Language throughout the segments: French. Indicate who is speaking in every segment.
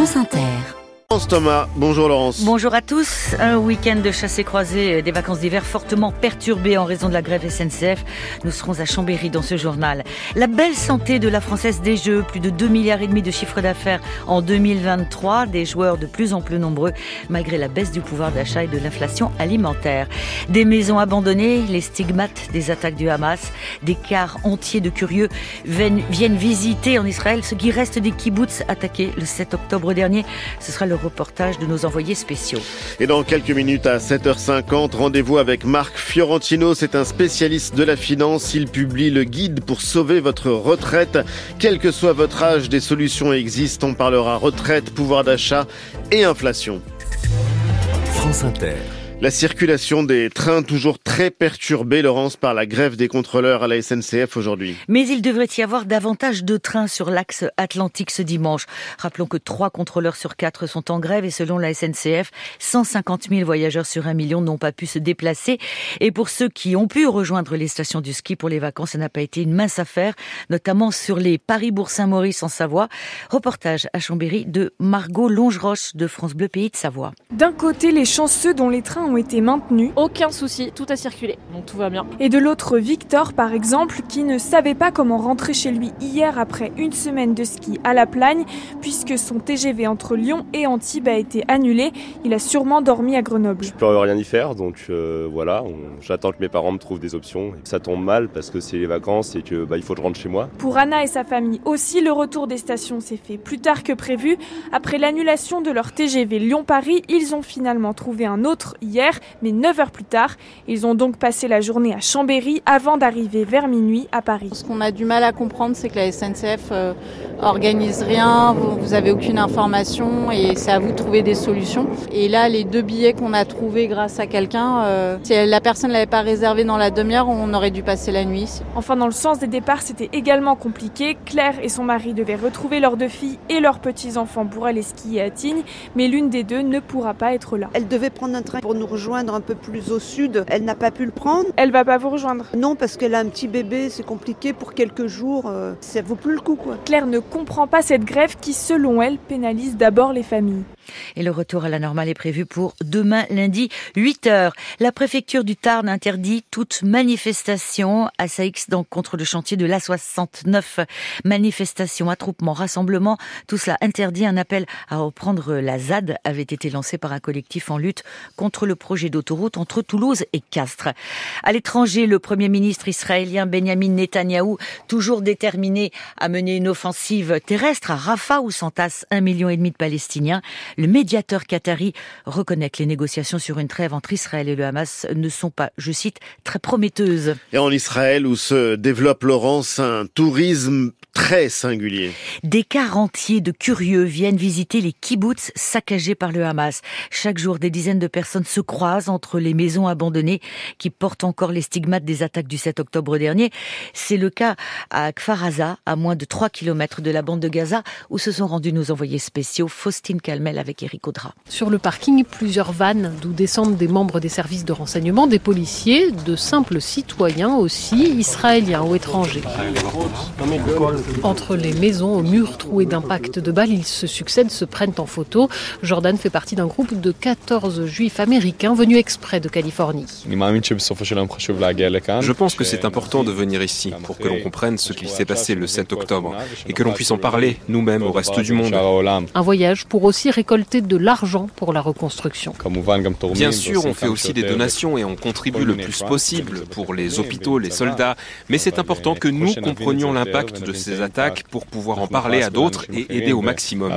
Speaker 1: France Inter.
Speaker 2: Thomas, bonjour Laurence.
Speaker 3: Bonjour à tous. Un week-end de chassé croisé des vacances d'hiver fortement perturbé en raison de la grève SNCF. Nous serons à Chambéry dans ce journal. La belle santé de la Française des Jeux, plus de 2 milliards et demi de chiffre d'affaires en 2023, des joueurs de plus en plus nombreux malgré la baisse du pouvoir d'achat et de l'inflation alimentaire. Des maisons abandonnées, les stigmates des attaques du Hamas, des cars entiers de curieux viennent visiter en Israël ce qui reste des kibbutz attaqués le 7 octobre dernier. Ce sera le reportage de nos envoyés spéciaux.
Speaker 2: Et dans quelques minutes à 7h50, rendez-vous avec Marc Fiorentino. C'est un spécialiste de la finance. Il publie le guide pour sauver votre retraite. Quel que soit votre âge, des solutions existent. On parlera retraite, pouvoir d'achat et inflation.
Speaker 4: France Inter.
Speaker 2: La circulation des trains toujours très perturbée, Laurence, par la grève des contrôleurs à la SNCF aujourd'hui.
Speaker 3: Mais il devrait y avoir davantage de trains sur l'axe atlantique ce dimanche. Rappelons que trois contrôleurs sur quatre sont en grève et selon la SNCF, 150 000 voyageurs sur un million n'ont pas pu se déplacer. Et pour ceux qui ont pu rejoindre les stations du ski pour les vacances, ça n'a pas été une mince affaire, notamment sur les Paris-Bourg-Saint-Maurice en Savoie. Reportage à Chambéry de Margot Longeroche de France Bleu Pays de Savoie.
Speaker 5: D'un côté, les chanceux dont les trains ont été maintenus.
Speaker 6: Aucun souci, tout a circulé, donc tout va bien.
Speaker 5: Et de l'autre, Victor, par exemple, qui ne savait pas comment rentrer chez lui hier après une semaine de ski à la Plagne, puisque son TGV entre Lyon et Antibes a été annulé. Il a sûrement dormi à Grenoble.
Speaker 7: Je peux rien y faire, donc euh, voilà, on- j'attends que mes parents me trouvent des options. Ça tombe mal parce que c'est les vacances et que bah, il faut que je rentre chez moi.
Speaker 5: Pour Anna et sa famille aussi, le retour des stations s'est fait plus tard que prévu. Après l'annulation de leur TGV Lyon-Paris, ils ont finalement trouvé un autre hier, mais 9 heures plus tard. Ils ont donc passé la journée à Chambéry avant d'arriver vers minuit à Paris.
Speaker 6: Ce qu'on a du mal à comprendre, c'est que la SNCF euh, organise rien, vous, vous avez aucune information et c'est à vous de trouver des solutions. Et là, les deux billets qu'on a trouvés grâce à quelqu'un, euh, si la personne ne l'avait pas réservé dans la demi-heure, on aurait dû passer la nuit ici.
Speaker 5: Enfin, dans le sens des départs, c'était également compliqué. Claire et son mari devaient retrouver leurs deux filles et leurs petits-enfants pour aller skier à Tignes, mais l'une des deux ne pourra pas être là.
Speaker 8: Elle devait prendre un train pour nous rejoindre un peu plus au sud. Elle n'a pas pu le prendre.
Speaker 5: Elle va pas vous rejoindre.
Speaker 8: Non, parce qu'elle a un petit bébé, c'est compliqué pour quelques jours. euh, Ça vaut plus le coup, quoi.
Speaker 5: Claire ne comprend pas cette grève qui, selon elle, pénalise d'abord les familles.
Speaker 3: Et le retour à la normale est prévu pour demain lundi 8 heures. La préfecture du Tarn interdit toute manifestation à Saix donc contre le chantier de l'A69. Manifestation, attroupement, rassemblement, tout cela interdit. Un appel à reprendre la ZAD avait été lancé par un collectif en lutte contre le projet d'autoroute entre Toulouse et Castres. À l'étranger, le premier ministre israélien Benjamin Netanyahou, toujours déterminé à mener une offensive terrestre à Rafah où s'entassent un million et demi de Palestiniens. Le médiateur qatari reconnaît que les négociations sur une trêve entre Israël et le Hamas ne sont pas, je cite, très prometteuses.
Speaker 2: Et en Israël, où se développe, Laurence, un tourisme très singulier.
Speaker 3: Des cars entiers de curieux viennent visiter les kibbutz saccagés par le Hamas. Chaque jour, des dizaines de personnes se croisent entre les maisons abandonnées qui portent encore les stigmates des attaques du 7 octobre dernier. C'est le cas à Kfar Aza, à moins de 3 kilomètres de la bande de Gaza, où se sont rendus nos envoyés spéciaux Faustine Calmel avec Eric Audra.
Speaker 9: Sur le parking, plusieurs vannes d'où descendent des membres des services de renseignement, des policiers, de simples citoyens aussi, israéliens ou étrangers. Entre les maisons aux murs troués d'impact de balles, ils se succèdent, se prennent en photo. Jordan fait partie d'un groupe de 14 juifs américains venus exprès de Californie.
Speaker 10: Je pense que c'est important de venir ici pour que l'on comprenne ce qu'il s'est passé le 7 octobre et que l'on puisse en parler nous-mêmes au reste du monde.
Speaker 9: Un voyage pour aussi récolter de l'argent pour la reconstruction.
Speaker 10: Bien sûr, on fait aussi des donations et on contribue le plus possible pour les hôpitaux, les soldats, mais c'est important que nous comprenions l'impact de ces attaques pour pouvoir en parler à d'autres et aider au maximum.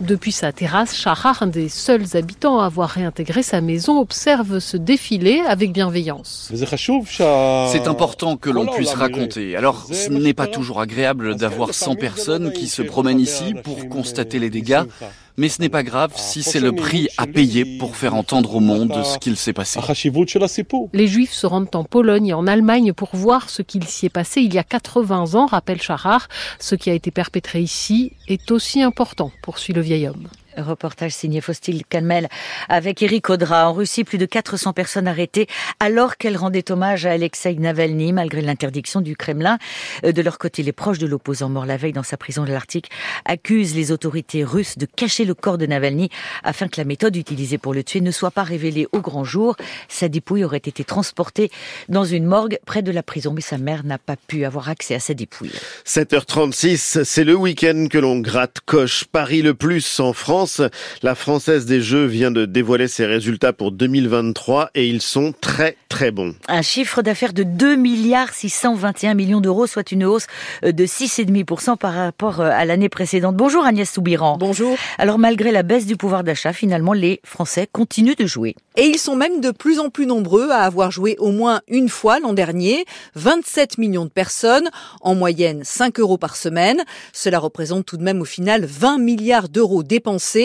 Speaker 9: Depuis sa terrasse, Shahar, un des seuls habitants à avoir réintégré sa maison, observe ce défilé avec bienveillance.
Speaker 11: C'est important que l'on puisse raconter. Alors, ce n'est pas toujours agréable d'avoir 100 personnes qui se promènent ici pour constater les dégâts, mais ce n'est pas grave si c'est le prix à payer pour faire entendre au monde ce qu'il s'est passé.
Speaker 9: Les Juifs se rendent en Pologne et en Allemagne pour voir ce qu'il s'y est passé il y a 80 ans, rappelle Shahar. Ce qui a été perpétré ici est aussi important, poursuit le vieil homme.
Speaker 3: Reportage signé Faustil Calmel avec Eric Audra. En Russie, plus de 400 personnes arrêtées alors qu'elles rendaient hommage à Alexei Navalny malgré l'interdiction du Kremlin. Euh, de leur côté, les proches de l'opposant mort la veille dans sa prison de l'Arctique accusent les autorités russes de cacher le corps de Navalny afin que la méthode utilisée pour le tuer ne soit pas révélée au grand jour. Sa dépouille aurait été transportée dans une morgue près de la prison, mais sa mère n'a pas pu avoir accès à sa dépouille.
Speaker 2: 7h36, c'est le week-end que l'on gratte coche Paris le plus en France. La Française des Jeux vient de dévoiler ses résultats pour 2023 et ils sont très très bons.
Speaker 3: Un chiffre d'affaires de 2 milliards 621 millions d'euros, soit une hausse de 6,5% par rapport à l'année précédente. Bonjour Agnès Soubiran.
Speaker 1: Bonjour.
Speaker 3: Alors malgré la baisse du pouvoir d'achat, finalement les Français continuent de jouer.
Speaker 1: Et ils sont même de plus en plus nombreux à avoir joué au moins une fois l'an dernier. 27 millions de personnes, en moyenne 5 euros par semaine. Cela représente tout de même au final 20 milliards d'euros dépensés,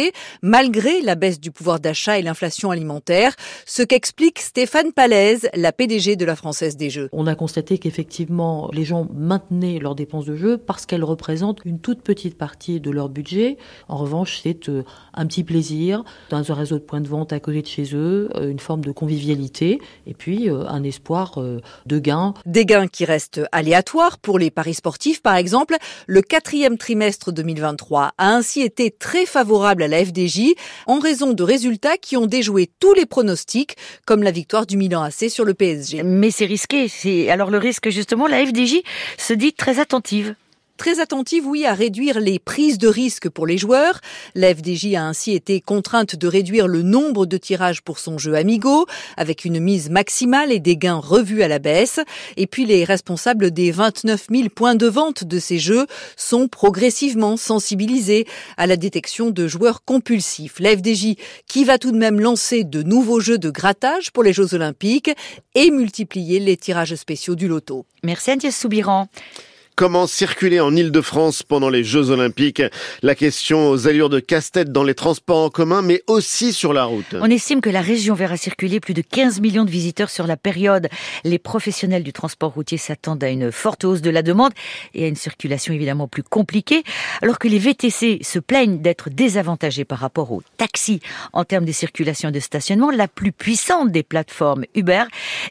Speaker 1: malgré la baisse du pouvoir d'achat et l'inflation alimentaire. Ce qu'explique Stéphane Palaise, la PDG de la Française des Jeux.
Speaker 12: On a constaté qu'effectivement, les gens maintenaient leurs dépenses de jeu parce qu'elles représentent une toute petite partie de leur budget. En revanche, c'est euh, un petit plaisir dans un réseau de points de vente à côté de chez eux, euh, une forme de convivialité et puis euh, un espoir de gains.
Speaker 1: Des gains qui restent aléatoires pour les paris sportifs, par exemple. Le quatrième trimestre 2023 a ainsi été très favorable à la FDJ en raison de résultats qui ont déjoué tous les pronostics, comme la victoire du Milan AC sur le PSG.
Speaker 3: Mais c'est risqué. Alors le risque, justement, la FDJ se dit très attentive
Speaker 1: très attentive, oui, à réduire les prises de risque pour les joueurs. La FDJ a ainsi été contrainte de réduire le nombre de tirages pour son jeu Amigo, avec une mise maximale et des gains revus à la baisse. Et puis les responsables des 29 000 points de vente de ces jeux sont progressivement sensibilisés à la détection de joueurs compulsifs. La FDJ qui va tout de même lancer de nouveaux jeux de grattage pour les Jeux Olympiques et multiplier les tirages spéciaux du loto.
Speaker 3: Merci Agnès Soubiran.
Speaker 2: Comment circuler en Ile-de-France pendant les Jeux Olympiques La question aux allures de casse-tête dans les transports en commun, mais aussi sur la route.
Speaker 3: On estime que la région verra circuler plus de 15 millions de visiteurs sur la période. Les professionnels du transport routier s'attendent à une forte hausse de la demande et à une circulation évidemment plus compliquée, alors que les VTC se plaignent d'être désavantagés par rapport aux taxis en termes de circulation et de stationnement. La plus puissante des plateformes, Uber,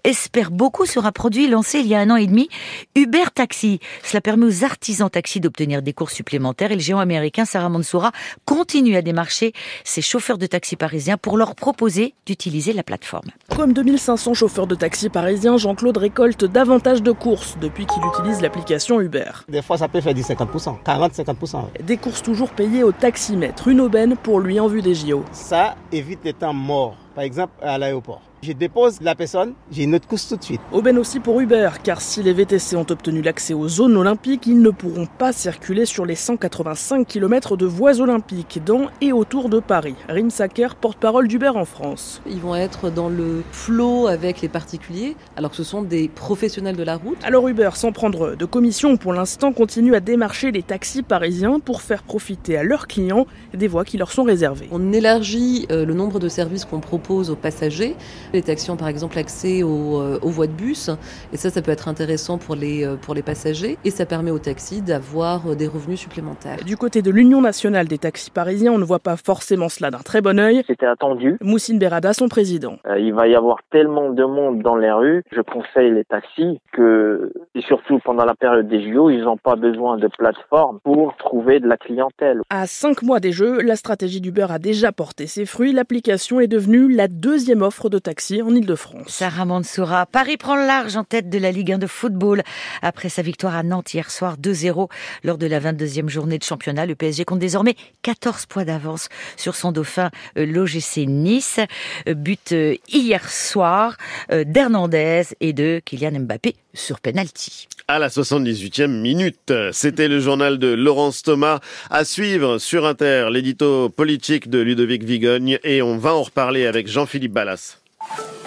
Speaker 3: espère beaucoup sur un produit lancé il y a un an et demi, Uber Taxi. Permet aux artisans taxis d'obtenir des cours supplémentaires et le géant américain Sarah Mansoura continue à démarcher ses chauffeurs de taxi parisiens pour leur proposer d'utiliser la plateforme.
Speaker 13: Comme 2500 chauffeurs de taxi parisiens, Jean-Claude récolte davantage de courses depuis qu'il utilise l'application Uber.
Speaker 14: Des fois, ça peut faire du 50%, 40-50%.
Speaker 13: Des courses toujours payées au taximètre, une aubaine pour lui en vue des JO.
Speaker 14: Ça évite les temps morts, par exemple à l'aéroport. Je dépose la personne, j'ai une autre course tout de suite.
Speaker 13: Aubaine aussi pour Uber, car si les VTC ont obtenu l'accès aux zones olympiques, ils ne pourront pas circuler sur les 185 km de voies olympiques dans et autour de Paris. Rim Sacker, porte-parole d'Uber en France.
Speaker 15: Ils vont être dans le flot avec les particuliers, alors que ce sont des professionnels de la route.
Speaker 13: Alors Uber, sans prendre de commission pour l'instant, continue à démarcher les taxis parisiens pour faire profiter à leurs clients des voies qui leur sont réservées.
Speaker 15: On élargit euh, le nombre de services qu'on propose aux passagers les taxis ont par exemple accès euh, aux, voies de bus, et ça, ça peut être intéressant pour les, euh, pour les passagers, et ça permet aux taxis d'avoir euh, des revenus supplémentaires.
Speaker 13: Du côté de l'Union nationale des taxis parisiens, on ne voit pas forcément cela d'un très bon oeil.
Speaker 16: C'était attendu.
Speaker 13: Moussine Berada, son président.
Speaker 16: il va y avoir tellement de monde dans les rues, je conseille les taxis que, et surtout pendant la période des JO, ils n'ont pas besoin de plateforme pour trouver de la clientèle.
Speaker 13: À cinq mois des Jeux, la stratégie d'Uber a déjà porté ses fruits. L'application est devenue la deuxième offre de taxi en Ile-de-France.
Speaker 3: Sarah Mansoura. Paris prend le large en tête de la Ligue 1 de football après sa victoire à Nantes hier soir 2-0 lors de la 22e journée de championnat. Le PSG compte désormais 14 points d'avance sur son dauphin euh, l'OGC Nice. Euh, but euh, hier soir d'Hernandez et de Kylian Mbappé sur penalty.
Speaker 2: À la 78e minute, c'était le journal de Laurence Thomas à suivre sur Inter, l'édito politique de Ludovic Vigogne et on va en reparler avec Jean-Philippe Ballas. you